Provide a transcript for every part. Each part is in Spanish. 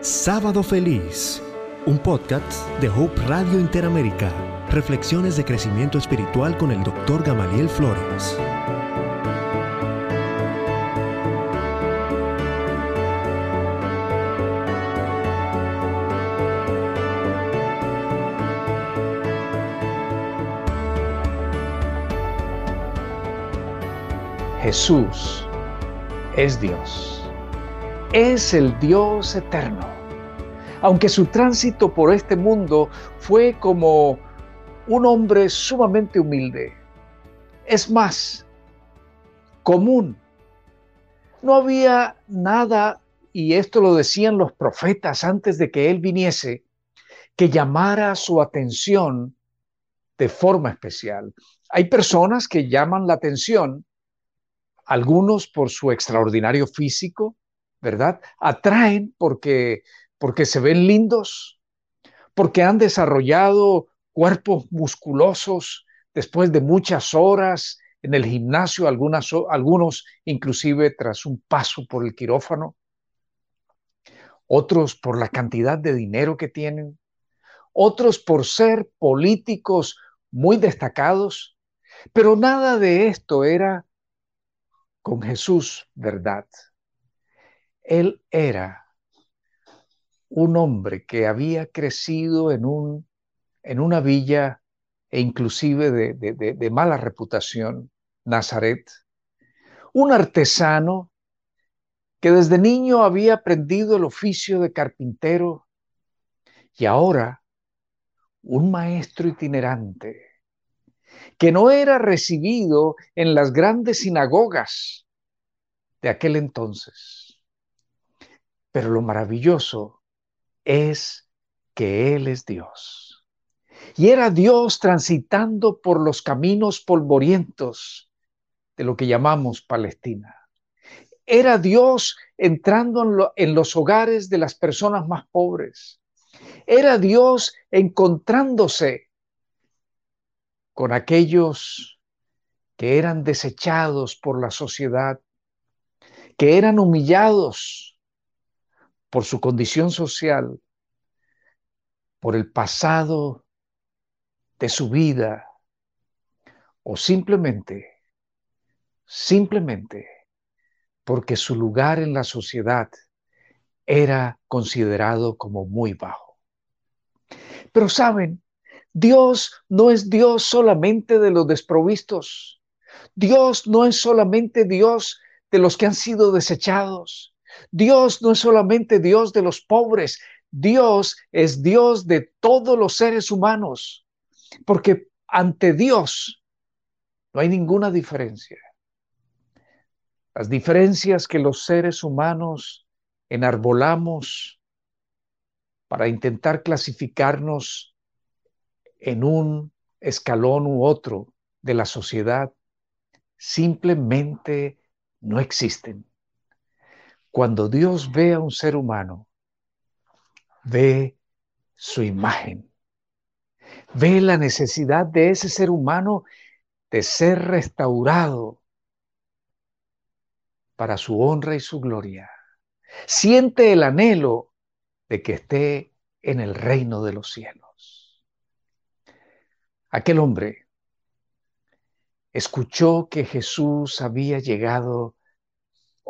Sábado Feliz, un podcast de Hope Radio Interamérica. Reflexiones de crecimiento espiritual con el Dr. Gamaliel Flores. Jesús es Dios es el Dios eterno. Aunque su tránsito por este mundo fue como un hombre sumamente humilde, es más, común. No había nada, y esto lo decían los profetas antes de que él viniese, que llamara su atención de forma especial. Hay personas que llaman la atención, algunos por su extraordinario físico, ¿verdad? Atraen porque, porque se ven lindos, porque han desarrollado cuerpos musculosos después de muchas horas en el gimnasio, algunos inclusive tras un paso por el quirófano, otros por la cantidad de dinero que tienen, otros por ser políticos muy destacados, pero nada de esto era con Jesús verdad. Él era un hombre que había crecido en, un, en una villa e inclusive de, de mala reputación, Nazaret, un artesano que desde niño había aprendido el oficio de carpintero y ahora un maestro itinerante que no era recibido en las grandes sinagogas de aquel entonces pero lo maravilloso es que Él es Dios. Y era Dios transitando por los caminos polvorientos de lo que llamamos Palestina. Era Dios entrando en, los hogares de las personas más pobres. Era Dios encontrándose con aquellos que eran desechados por la sociedad, que eran humillados, por su condición social, por el pasado de su vida, o simplemente, simplemente porque su lugar en la sociedad era considerado como muy bajo. Pero saben, Dios no es Dios solamente de los desprovistos. Dios no es solamente Dios de los que han sido desechados. Dios no es solamente Dios de los pobres, Dios es Dios de todos los seres humanos, porque ante Dios no hay ninguna diferencia. Las diferencias que los seres humanos enarbolamos para intentar clasificarnos en un escalón u otro de la sociedad simplemente no existen. Cuando Dios ve a un ser humano, ve su imagen, ve la necesidad de ese ser humano de ser restaurado para su honra y su gloria. Siente el anhelo de que esté en el reino de los cielos. Aquel hombre escuchó que Jesús había llegado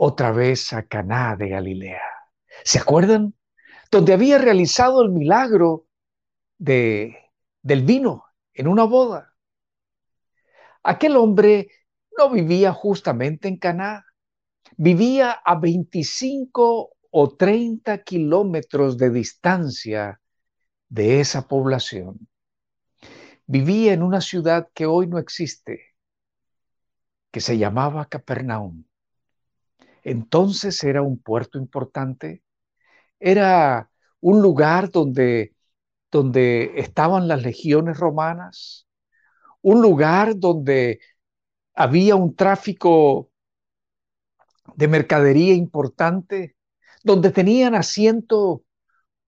otra vez a Caná de Galilea. ¿Se acuerdan? Donde había realizado el milagro de, del vino en una boda. Aquel hombre no vivía justamente en Caná, vivía a 25 o 30 kilómetros de distancia de esa población. Vivía en una ciudad que hoy no existe, que se llamaba Capernaum. Entonces era un puerto importante, era un lugar donde, donde estaban las legiones romanas, un lugar donde había un tráfico de mercadería importante, donde tenían asiento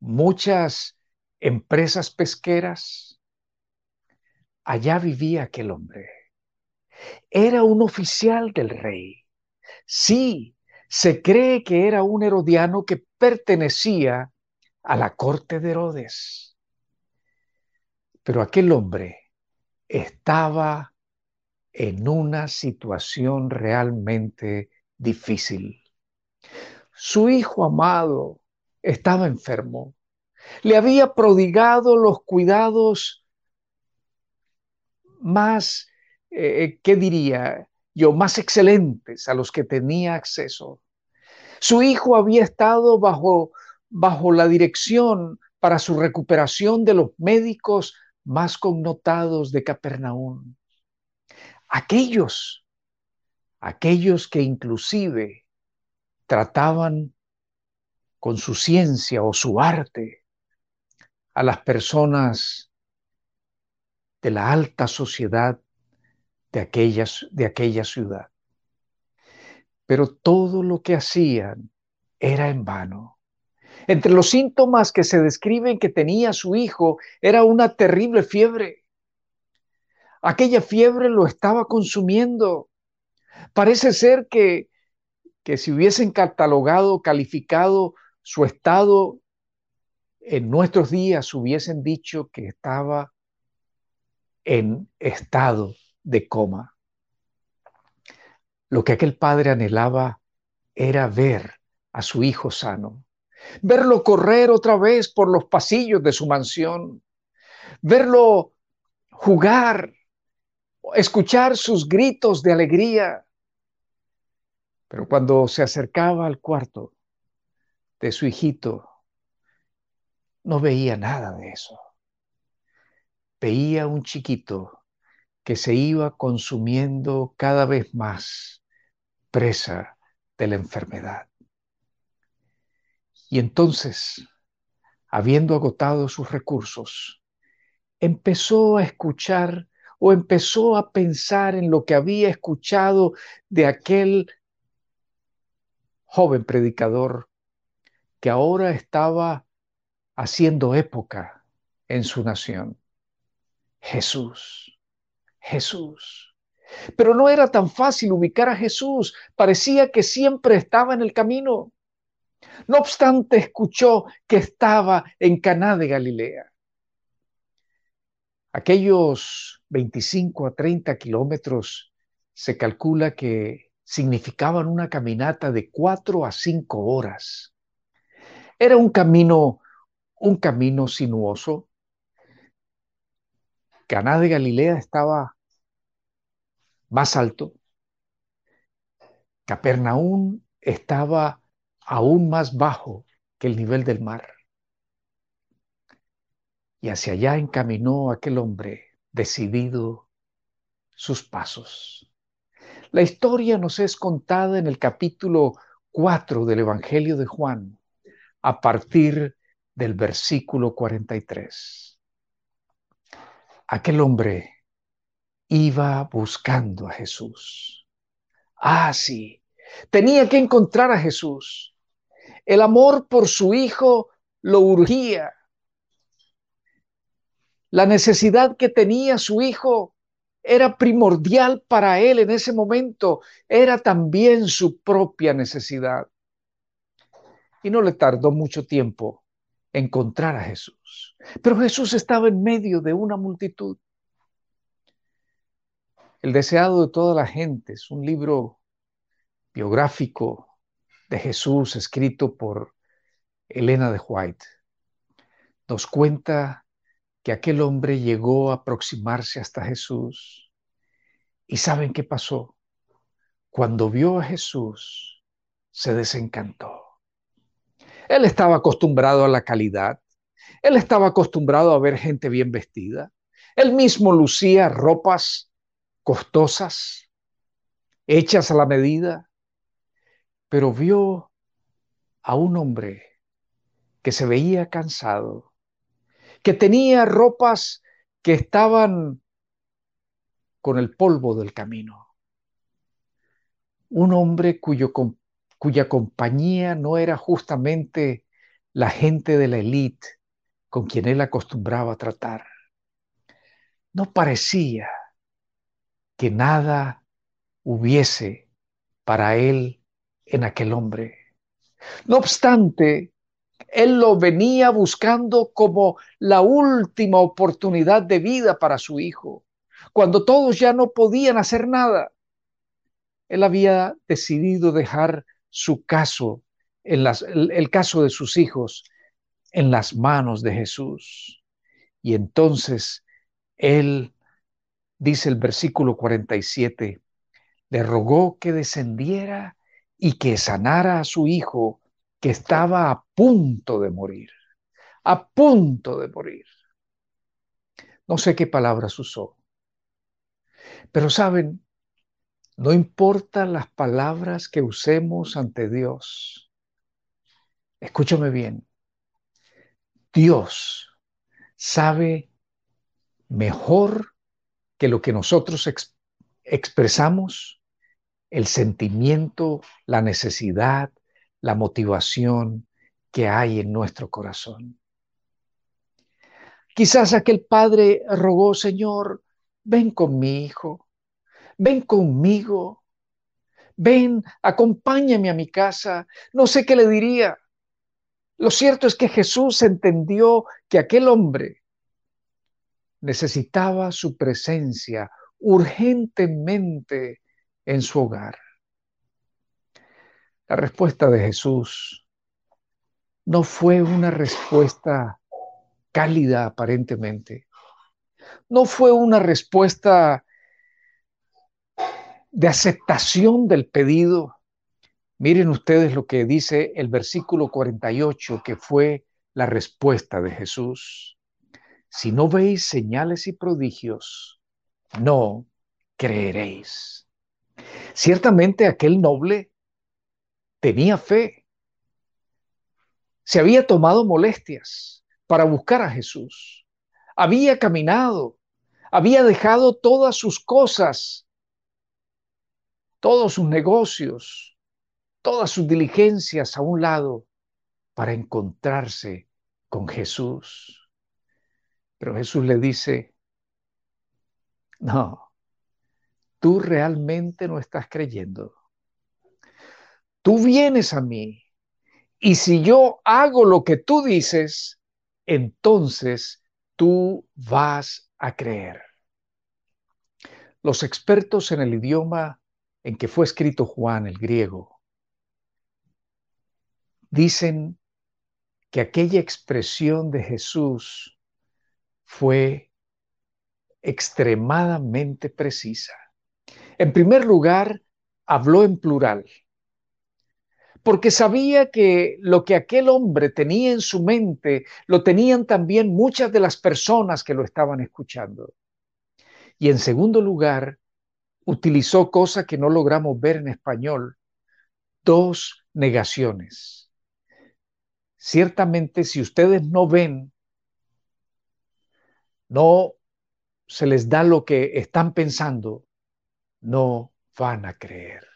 muchas empresas pesqueras. Allá vivía aquel hombre. Era un oficial del rey. Sí, se cree que era un herodiano que pertenecía a la corte de Herodes. Pero aquel hombre estaba en una situación realmente difícil. Su hijo amado estaba enfermo. Le había prodigado los cuidados más, eh, ¿qué diría yo?, más excelentes a los que tenía acceso. Su hijo había estado bajo, bajo la dirección para su recuperación de los médicos más connotados de Capernaum. Aquellos, aquellos que inclusive trataban con su ciencia o su arte a las personas de la alta sociedad de, aquellas, de aquella ciudad. Pero todo lo que hacían era en vano. Entre los síntomas que se describen que tenía su hijo era una terrible fiebre. Aquella fiebre lo estaba consumiendo. Parece ser que, que si hubiesen catalogado, calificado su estado en nuestros días, hubiesen dicho que estaba en estado de coma. Lo que aquel padre anhelaba era ver a su hijo sano, verlo correr otra vez por los pasillos de su mansión, verlo jugar, escuchar sus gritos de alegría. Pero cuando se acercaba al cuarto de su hijito, no veía nada de eso. Veía un chiquito que se iba consumiendo cada vez más presa de la enfermedad. Y entonces, habiendo agotado sus recursos, empezó a escuchar o empezó a pensar en lo que había escuchado de aquel joven predicador que ahora estaba haciendo época en su nación. Jesús, Jesús. Pero no era tan fácil ubicar a Jesús, parecía que siempre estaba en el camino. No obstante, escuchó que estaba en Caná de Galilea. Aquellos 25 a 30 kilómetros se calcula que significaban una caminata de cuatro a cinco horas. Era un camino, un camino sinuoso. Caná de Galilea estaba más alto. Capernaum estaba aún más bajo que el nivel del mar. Y hacia allá encaminó aquel hombre decidido sus pasos. La historia nos es contada en el capítulo 4 del Evangelio de Juan, a partir del versículo 43. Aquel hombre iba buscando a Jesús. Ah, sí, tenía que encontrar a Jesús. El amor por su hijo lo urgía. La necesidad que tenía su hijo era primordial para él en ese momento, era también su propia necesidad. Y no le tardó mucho tiempo encontrar a Jesús. Pero Jesús estaba en medio de una multitud. El deseado de toda la gente es un libro biográfico de Jesús escrito por Elena de White. Nos cuenta que aquel hombre llegó a aproximarse hasta Jesús. ¿Y saben qué pasó? Cuando vio a Jesús, se desencantó. Él estaba acostumbrado a la calidad. Él estaba acostumbrado a ver gente bien vestida. Él mismo lucía ropas costosas, hechas a la medida, pero vio a un hombre que se veía cansado, que tenía ropas que estaban con el polvo del camino. Un hombre cuya compañía no era justamente la gente de la élite con quien él acostumbraba a tratar. No parecía que nada hubiese para él en aquel hombre. No obstante, Él lo venía buscando como la última oportunidad de vida para su hijo, cuando todos ya no podían hacer nada. Él había decidido dejar su caso, el caso de sus hijos, en las manos de Jesús. Y entonces Él, dice el versículo 47, le rogó que descendiera y que sanara a su hijo que estaba a punto de morir, a punto de morir. No sé qué palabras usó, pero saben, no importa las palabras que usemos ante Dios. Escúchame bien. Dios sabe mejor que lo que nosotros expresamos el sentimiento, la necesidad, la motivación que hay en nuestro corazón. Quizás aquel padre rogó, Señor, ven con mi hijo, ven conmigo, ven, acompáñame a mi casa. No sé qué le diría. Lo cierto es que Jesús entendió que aquel hombre necesitaba su presencia urgentemente en su hogar. La respuesta de Jesús no fue una respuesta cálida aparentemente. No fue una respuesta de aceptación del pedido. Miren ustedes lo que dice el versículo 48, que fue la respuesta de Jesús. Si no veis señales y prodigios, no creeréis. Ciertamente aquel noble tenía fe. Se había tomado molestias para buscar a Jesús. Había caminado, había dejado todas sus cosas, todos sus negocios, todas sus diligencias a un lado para encontrarse con Jesús. Pero Jesús le dice, no, tú realmente no estás creyendo. Tú vienes a mí y si yo hago lo que tú dices, entonces tú vas a creer. Los expertos en el idioma en que fue escrito Juan, el griego, dicen que aquella expresión de Jesús fue extremadamente precisa. En primer lugar, habló en plural, porque sabía que lo que aquel hombre tenía en su mente lo tenían también muchas de las personas que lo estaban escuchando. Y en segundo lugar, utilizó cosa que no logramos ver en español, dos negaciones. Ciertamente, si ustedes no ven, no se les da lo que están pensando, no van a creer.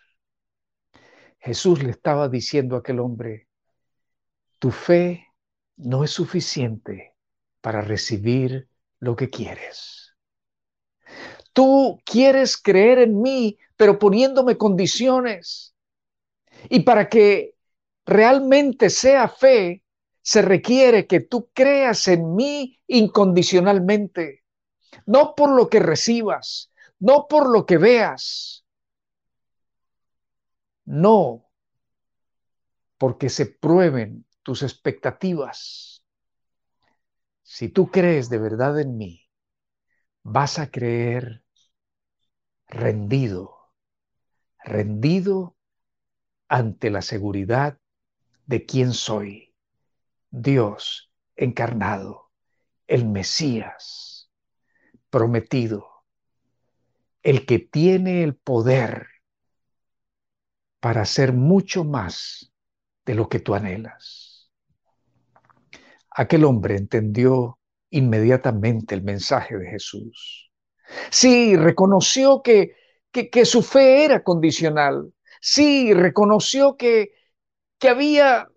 Jesús le estaba diciendo a aquel hombre, tu fe no es suficiente para recibir lo que quieres. Tú quieres creer en mí, pero poniéndome condiciones. Y para que realmente sea fe, se requiere que tú creas en mí incondicionalmente, no por lo que recibas, no por lo que veas, no porque se prueben tus expectativas. Si tú crees de verdad en mí, vas a creer rendido, rendido ante la seguridad de quién soy, Dios encarnado, el Mesías prometido el que tiene el poder para hacer mucho más de lo que tú anhelas. Aquel hombre entendió inmediatamente el mensaje de Jesús. Sí, reconoció que, que, su fe era condicional. Sí, reconoció que, que había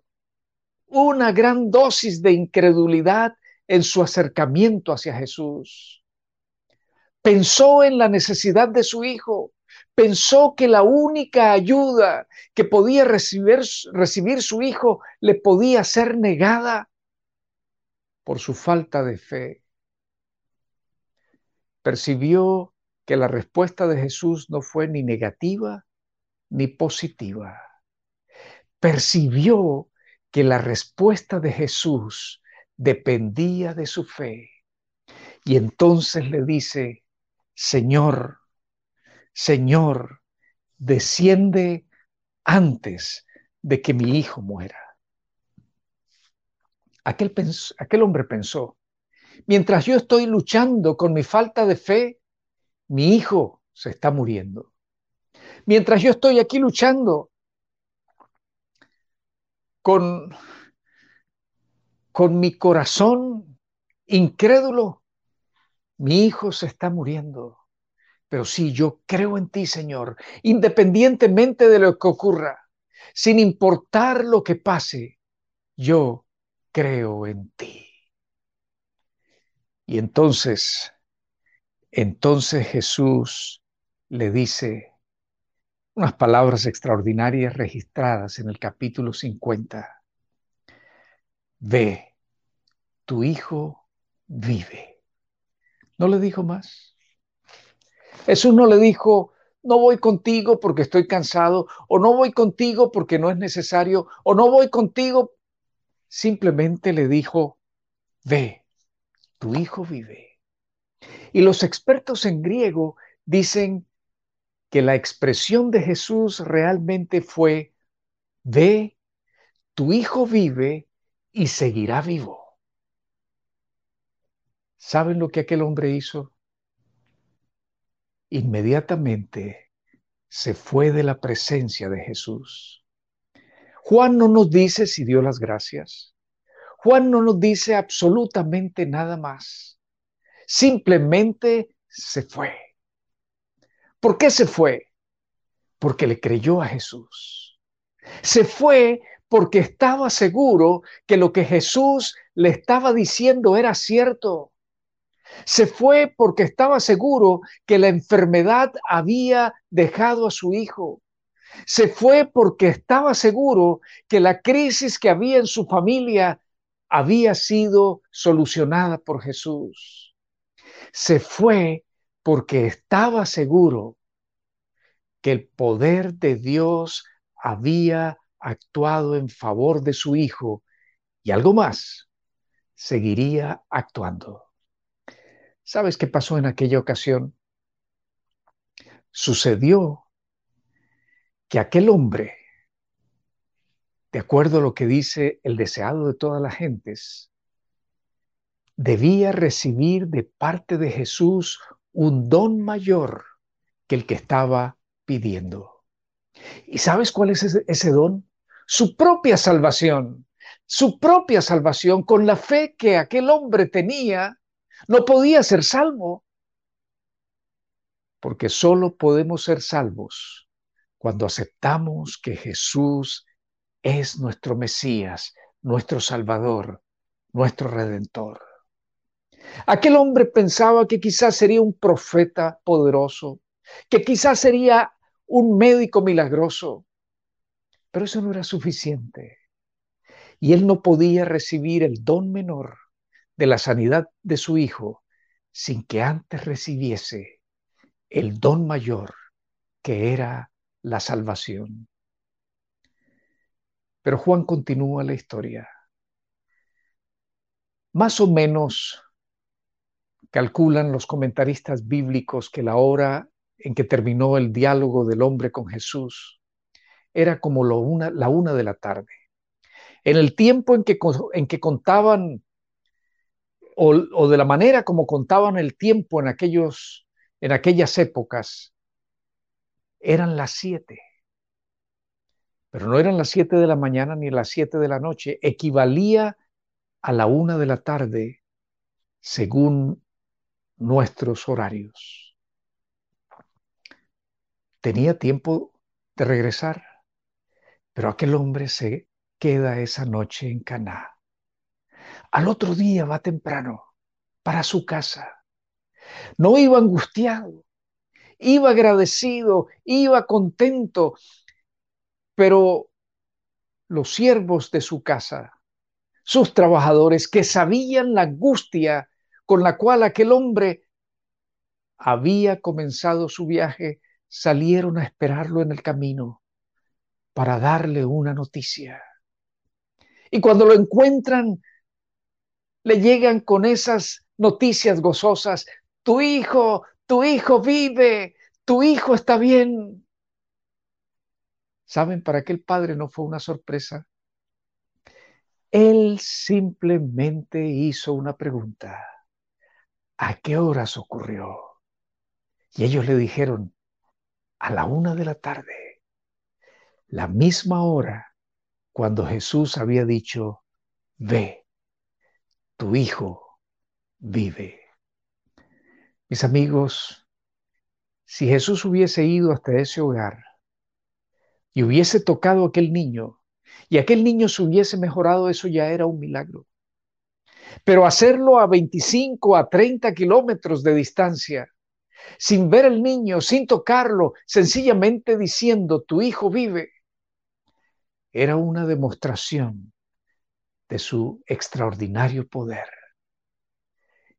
una gran dosis de incredulidad en su acercamiento hacia Jesús pensó en la necesidad de su hijo, pensó que la única ayuda que podía recibir, recibir su hijo le podía ser negada por su falta de fe. Percibió que la respuesta de Jesús no fue ni negativa ni positiva. Percibió que la respuesta de Jesús dependía de su fe. Y entonces le dice, Señor, Señor, desciende antes de que mi hijo muera. Aquel, aquel, hombre pensó, mientras yo estoy luchando con mi falta de fe, mi hijo se está muriendo. Mientras yo estoy aquí luchando con, con mi corazón incrédulo, mi hijo se está muriendo. Pero sí, yo creo en ti, Señor, independientemente de lo que ocurra, sin importar lo que pase, yo creo en ti. Y entonces, entonces Jesús le dice unas palabras extraordinarias registradas en el capítulo 50. Ve, tu hijo vive. ¿No le dijo más? Jesús no le dijo, no voy contigo porque estoy cansado, o no voy contigo porque no es necesario, o no voy contigo. Simplemente le dijo, ve, tu hijo vive. Y los expertos en griego dicen que la expresión de Jesús realmente fue, ve, tu hijo vive y seguirá vivo. ¿Saben lo que aquel hombre hizo? Inmediatamente se fue de la presencia de Jesús. Juan no nos dice si dio las gracias. Juan no nos dice absolutamente nada más. Simplemente se fue. ¿Por qué se fue? Porque le creyó a Jesús. Se fue porque estaba seguro que lo que Jesús le estaba diciendo era cierto. Se fue porque estaba seguro que la enfermedad había dejado a su hijo. Se fue porque estaba seguro que la crisis que había en su familia había sido solucionada por Jesús. Se fue porque estaba seguro que el poder de Dios había actuado en favor de su hijo y algo más, seguiría actuando. ¿Sabes qué pasó en aquella ocasión? Sucedió que aquel hombre, de acuerdo a lo que dice el deseado de todas las gentes, debía recibir de parte de Jesús un don mayor que el que estaba pidiendo. ¿Y sabes cuál es ese, don? Su propia salvación, su propia salvación con la fe que aquel hombre tenía no podía ser salvo. Porque solo podemos ser salvos cuando aceptamos que Jesús es nuestro Mesías, nuestro Salvador, nuestro Redentor. Aquel hombre pensaba que quizás sería un profeta poderoso, que quizás sería un médico milagroso, pero eso no era suficiente. Y él no podía recibir el don menor de la sanidad de su hijo sin que antes recibiese el don mayor que era la salvación. Pero Juan continúa la historia. Más o menos calculan los comentaristas bíblicos que la hora en que terminó el diálogo del hombre con Jesús era como la una de la tarde. En el tiempo en que, en que contaban o, de la manera como contaban el tiempo en, aquellos, en aquellas épocas, eran las siete. Pero no eran las siete de la mañana ni las siete de la noche, equivalía a la una de la tarde según nuestros horarios. Tenía tiempo de regresar, pero aquel hombre se queda esa noche en Caná. Al otro día va temprano para su casa. No iba angustiado, iba agradecido, iba contento, pero los siervos de su casa, sus trabajadores que sabían la angustia con la cual aquel hombre había comenzado su viaje, salieron a esperarlo en el camino para darle una noticia. Y cuando lo encuentran, le llegan con esas noticias gozosas. Tu hijo, tu hijo vive, tu hijo está bien. ¿Saben para qué el padre no fue una sorpresa? Él simplemente hizo una pregunta. ¿A qué horas ocurrió? Y ellos le dijeron, a la una de la tarde, la misma hora cuando Jesús había dicho, ve, tu hijo vive. Mis amigos, si Jesús hubiese ido hasta ese hogar y hubiese tocado a aquel niño, y aquel niño se hubiese mejorado, eso ya era un milagro. Pero hacerlo a 25, a 30 kilómetros de distancia, sin ver al niño, sin tocarlo, sencillamente diciendo, tu hijo vive, era una demostración de su extraordinario poder.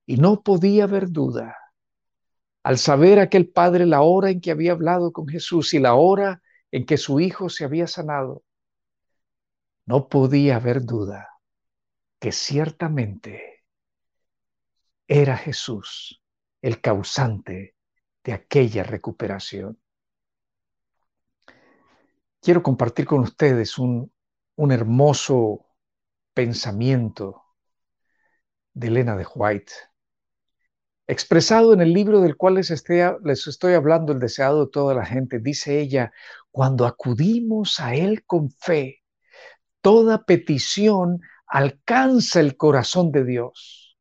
Y no podía haber duda al saber aquel padre la hora en que había hablado con Jesús y la hora en que su hijo se había sanado, no podía haber duda que ciertamente era Jesús el causante de aquella recuperación. Quiero compartir con ustedes un, un hermoso pensamiento de Elena de White, expresado en el libro del cual les, les estoy hablando, El deseado de toda la gente. Dice ella, cuando acudimos a Él con fe, toda petición alcanza el corazón de Dios.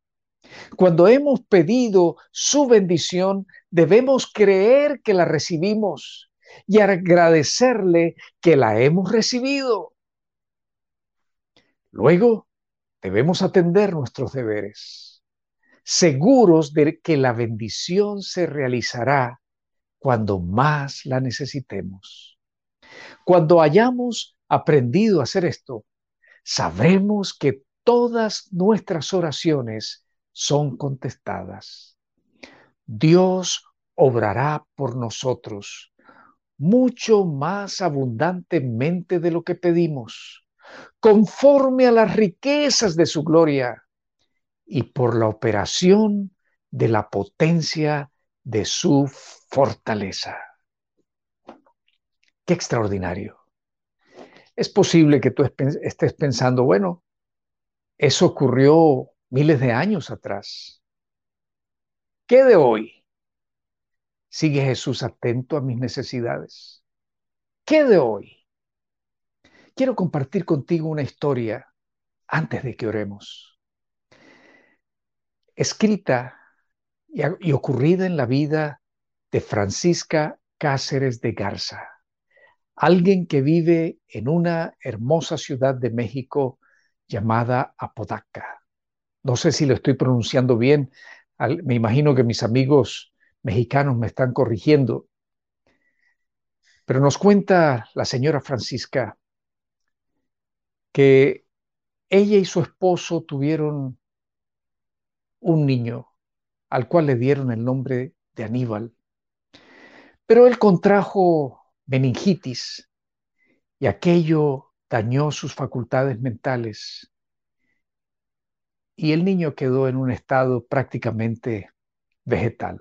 Cuando hemos pedido su bendición, debemos creer que la recibimos y agradecerle que la hemos recibido. Luego, debemos atender nuestros deberes, seguros de que la bendición se realizará cuando más la necesitemos. Cuando hayamos aprendido a hacer esto, sabremos que todas nuestras oraciones son contestadas. Dios obrará por nosotros mucho más abundantemente de lo que pedimos, conforme a las riquezas de su gloria y por la operación de la potencia de su fortaleza. Qué extraordinario. Es posible que tú estés pensando, bueno, eso ocurrió miles de años atrás. ¿Qué de hoy? ¿Sigue Jesús atento a mis necesidades? ¿Qué de hoy? Quiero compartir contigo una historia antes de que oremos. Escrita y, ocurrida en la vida de Francisca Cáceres de Garza alguien que vive en una hermosa ciudad de México llamada Apodaca. No sé si lo estoy pronunciando bien, me imagino que mis amigos mexicanos me están corrigiendo, pero nos cuenta la señora Francisca que ella y su esposo tuvieron un niño al cual le dieron el nombre de Aníbal, pero él contrajo meningitis y aquello dañó sus facultades mentales y el niño quedó en un estado prácticamente vegetal.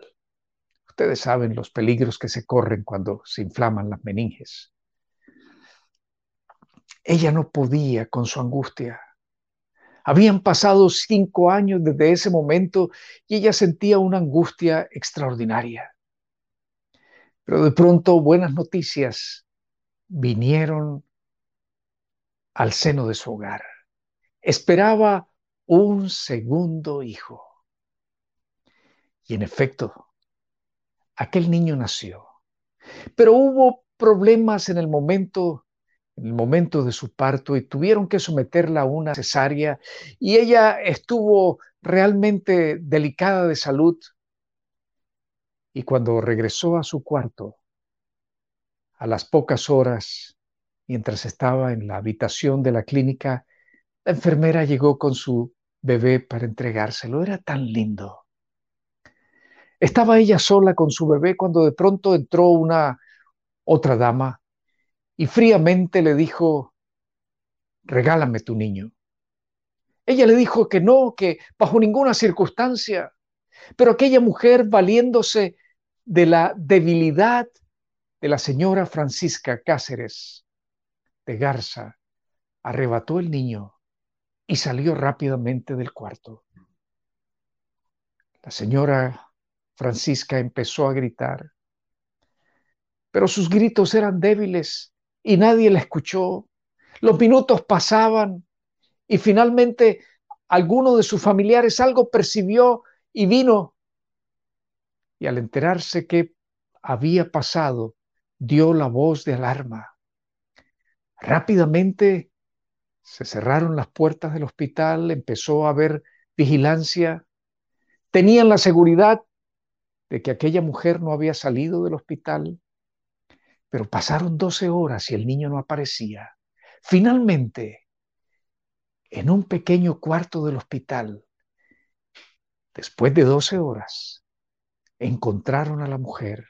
Ustedes saben los peligros que se corren cuando se inflaman las meninges. Ella no podía con su angustia. Habían pasado cinco años desde ese momento y ella sentía una angustia extraordinaria. Pero de pronto buenas noticias vinieron al seno de su hogar. Esperaba un segundo hijo. Y en efecto, aquel niño nació. Pero hubo problemas en el momento en el momento de su parto y tuvieron que someterla a una cesárea y ella estuvo realmente delicada de salud Y cuando regresó a su cuarto, a las pocas horas, mientras estaba en la habitación de la clínica, la enfermera llegó con su bebé para entregárselo. Era tan lindo. Estaba ella sola con su bebé cuando de pronto entró una otra dama y fríamente le dijo, regálame tu niño. Ella le dijo que no, que bajo ninguna circunstancia, pero aquella mujer, valiéndose de la debilidad de la señora Francisca Cáceres de Garza, arrebató el niño y salió rápidamente del cuarto. La señora Francisca empezó a gritar, pero sus gritos eran débiles y nadie la escuchó. Los minutos pasaban y finalmente alguno de sus familiares algo percibió y vino. Y al enterarse que había pasado, dio la voz de alarma. Rápidamente se cerraron las puertas del hospital, empezó a haber vigilancia. Tenían la seguridad de que aquella mujer no había salido del hospital, pero pasaron 12 horas y el niño no aparecía. Finalmente, en un pequeño cuarto del hospital, después de 12 horas, encontraron a la mujer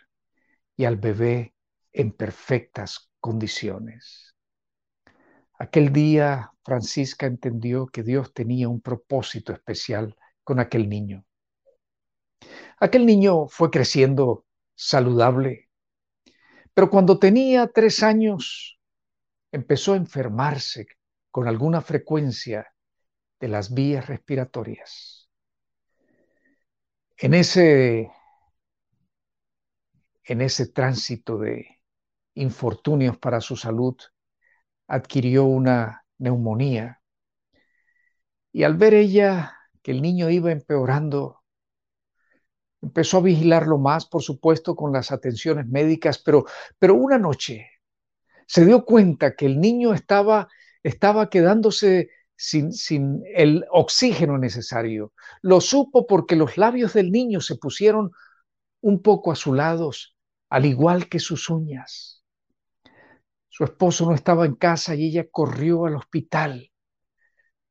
y al bebé en perfectas condiciones. Aquel día Francisca entendió que Dios tenía un propósito especial con aquel niño. Aquel niño fue creciendo saludable, pero cuando tenía tres años empezó a enfermarse con alguna frecuencia de las vías respiratorias. En ese, en ese tránsito de infortunios para su salud, adquirió una neumonía. Y al ver ella que el niño iba empeorando, empezó a vigilarlo más, por supuesto, con las atenciones médicas, pero, pero una noche se dio cuenta que el niño estaba, estaba quedándose sin, sin el oxígeno necesario. Lo supo porque los labios del niño se pusieron un poco azulados, al igual que sus uñas. Su esposo no estaba en casa y ella corrió al hospital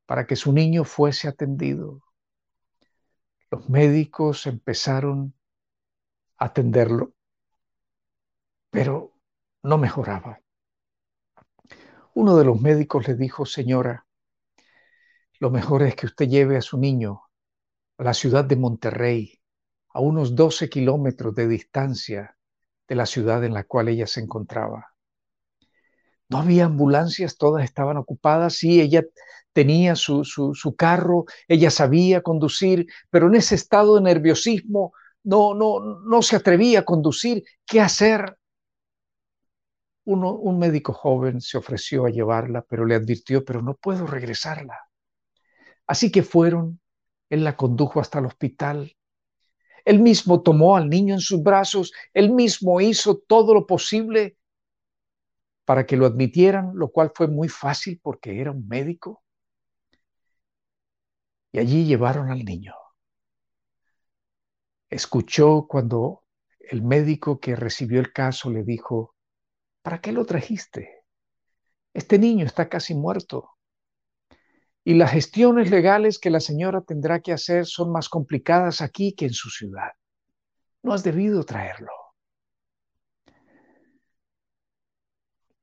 para que su niño fuese atendido. Los médicos empezaron a atenderlo, pero no mejoraba. Uno de los médicos le dijo, señora, lo mejor es que usted lleve a su niño a la ciudad de Monterrey, a unos 12 kilómetros de distancia de la ciudad en la cual ella se encontraba. No había ambulancias, todas estaban ocupadas. Sí, ella tenía su, su, carro, ella sabía conducir, pero en ese estado de nerviosismo no, no, no se atrevía a conducir. ¿Qué hacer? Un médico joven se ofreció a llevarla, pero le advirtió, pero no puedo regresarla. Así que fueron, él la condujo hasta el hospital. Él mismo tomó al niño en sus brazos, él mismo hizo todo lo posible para que lo admitieran, lo cual fue muy fácil porque era un médico. Y allí llevaron al niño. Escuchó cuando el médico que recibió el caso le dijo, ¿para qué lo trajiste? Este niño está casi muerto. Y las gestiones legales que la señora tendrá que hacer son más complicadas aquí que en su ciudad. No has debido traerlo.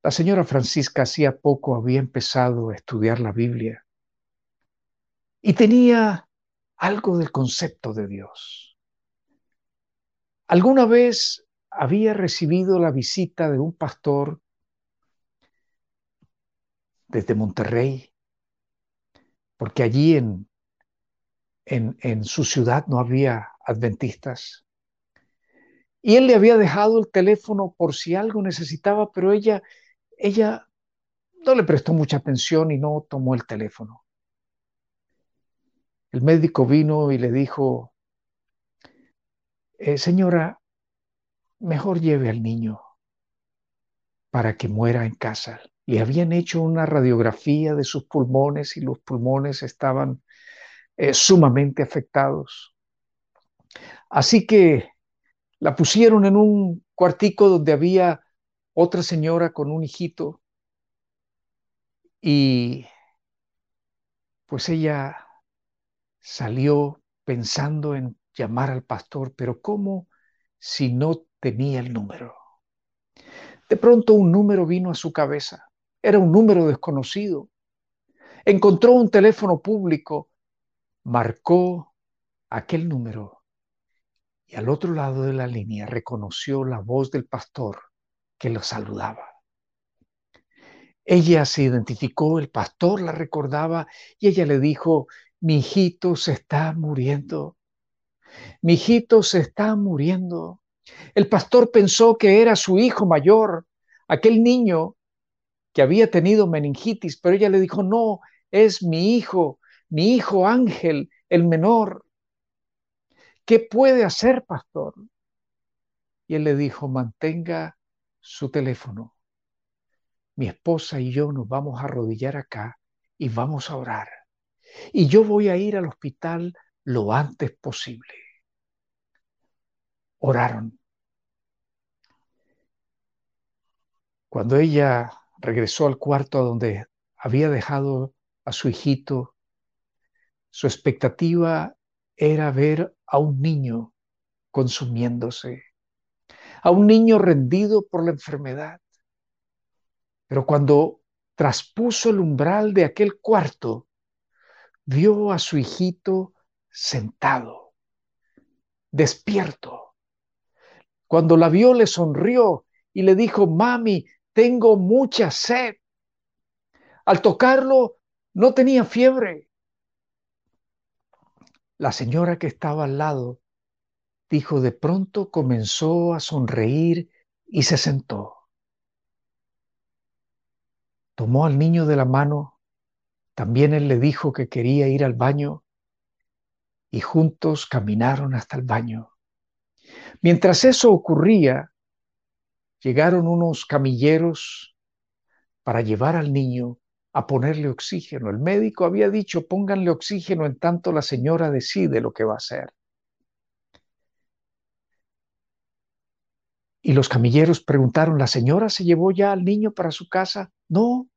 La señora Francisca hacía poco había empezado a estudiar la Biblia y tenía algo del concepto de Dios. Alguna vez había recibido la visita de un pastor desde Monterrey, porque allí en, en, su ciudad no había adventistas. Y él le había dejado el teléfono por si algo necesitaba, pero ella ella no le prestó mucha atención y no tomó el teléfono. El médico vino y le dijo, eh, señora, mejor lleve al niño para que muera en casa. Le habían hecho una radiografía de sus pulmones y los pulmones estaban eh, sumamente afectados. Así que La pusieron en un cuartico donde había otra señora con un hijito y pues ella salió pensando en llamar al pastor, pero ¿cómo si no tenía el número? De pronto un número vino a su cabeza. Era un número desconocido. Encontró un teléfono público, marcó aquel número y al otro lado de la línea reconoció la voz del pastor que lo saludaba. Ella se identificó, el pastor la recordaba y ella le dijo, mi hijito se está muriendo. Mi hijito se está muriendo. El pastor pensó que era su hijo mayor, aquel niño que había tenido meningitis, pero ella le dijo, no, es mi hijo, mi hijo Ángel, el menor. ¿Qué puede hacer, pastor? Y él le dijo, mantenga su teléfono. Mi esposa y yo nos vamos a arrodillar acá y vamos a orar. Y yo voy a ir al hospital lo antes posible. Oraron. Cuando ella regresó al cuarto donde había dejado a su hijito, su expectativa era ver a un niño consumiéndose, a un niño rendido por la enfermedad. Pero cuando traspuso el umbral de aquel cuarto, vio a su hijito sentado, despierto. Cuando la vio le sonrió y le dijo, mami, tengo mucha sed. Al tocarlo no tenía fiebre. La señora que estaba al lado dijo, de pronto comenzó a sonreír y se sentó. Tomó al niño de la mano, también él le dijo que quería ir al baño y juntos caminaron hasta el baño. Mientras eso ocurría, llegaron unos camilleros para llevar al niño a ponerle oxígeno. El médico había dicho, pónganle oxígeno en tanto la señora decide lo que va a hacer. Y los camilleros preguntaron, ¿la señora se llevó ya al niño para su casa? No,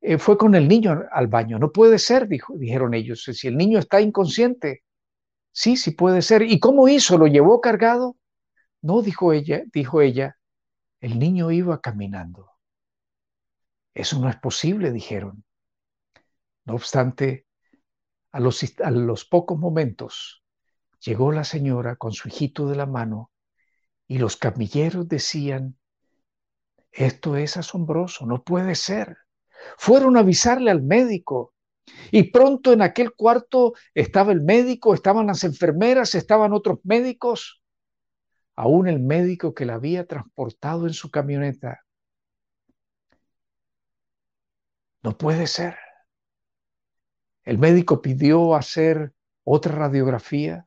eh, fue con el niño al baño. No puede ser, dijo, dijeron ellos, si el niño está inconsciente. Sí, sí puede ser. ¿Y cómo hizo? ¿Lo llevó cargado? No, dijo ella, dijo ella, el niño iba caminando. Eso no es posible, dijeron. No obstante, a los, pocos momentos llegó la señora con su hijito de la mano y los camilleros decían, esto es asombroso, no puede ser. Fueron a avisarle al médico y pronto en aquel cuarto estaba el médico, estaban las enfermeras, estaban otros médicos, aún el médico que la había transportado en su camioneta. No puede ser. El médico pidió hacer otra radiografía.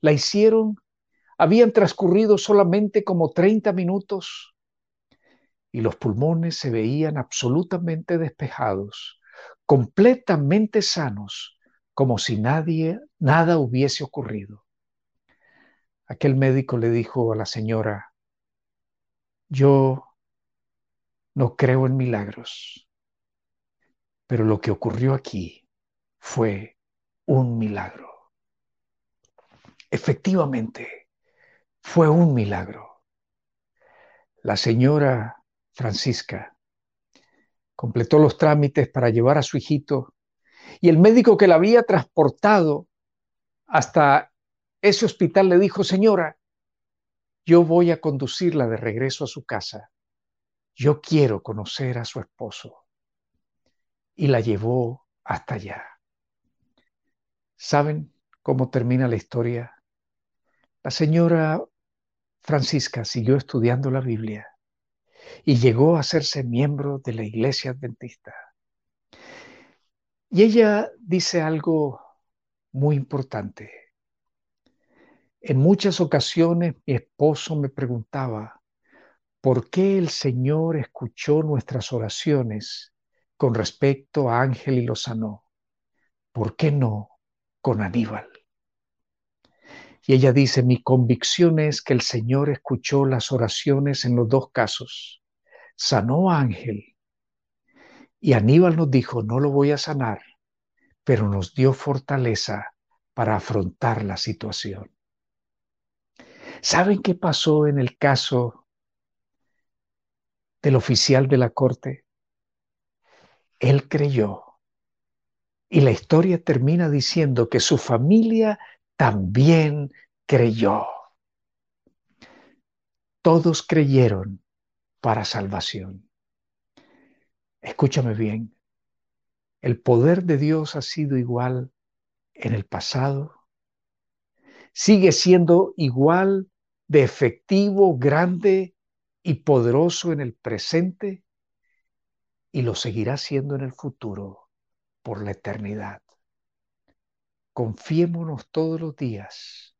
La hicieron habían transcurrido solamente como 30 minutos y los pulmones se veían absolutamente despejados, completamente sanos, como si nadie, nada hubiese ocurrido. Aquel médico le dijo a la señora, yo no creo en milagros, pero lo que ocurrió aquí fue un milagro. Efectivamente, fue un milagro. La señora Francisca completó los trámites para llevar a su hijito y el médico que la había transportado hasta ese hospital le dijo, señora, yo voy a conducirla de regreso a su casa. Yo quiero conocer a su esposo. Y la llevó hasta allá. ¿Saben cómo termina la historia? La señora Francisca siguió estudiando la Biblia y llegó a hacerse miembro de la iglesia adventista. Y ella dice algo muy importante. En muchas ocasiones mi esposo me preguntaba, ¿por qué el Señor escuchó nuestras oraciones con respecto a Ángel y lo sanó? ¿Por qué no con Aníbal? Y ella dice, mi convicción es que el Señor escuchó las oraciones en los dos casos. Sanó a Ángel. Y Aníbal nos dijo, no lo voy a sanar, pero nos dio fortaleza para afrontar la situación. ¿Saben qué pasó en el caso del oficial de la corte? Él creyó. Y la historia termina diciendo que su familia también creyó. Todos creyeron para salvación. Escúchame bien, el poder de Dios ha sido igual en el pasado, sigue siendo igual de efectivo, grande y poderoso en el presente y lo seguirá siendo en el futuro por la eternidad. Confiémonos todos los días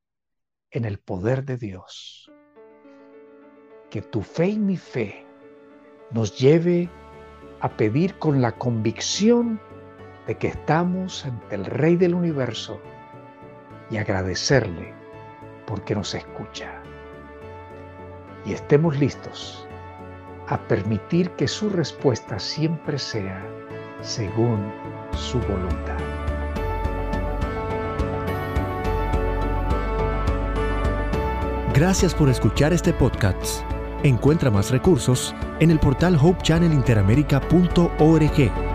en el poder de Dios. Que tu fe y mi fe nos lleve a pedir con la convicción de que estamos ante el Rey del universo y agradecerle porque nos escucha. Y estemos listos a permitir que su respuesta siempre sea según su voluntad. Gracias por escuchar este podcast. Encuentra más recursos en el portal hopechannelinteramerica.org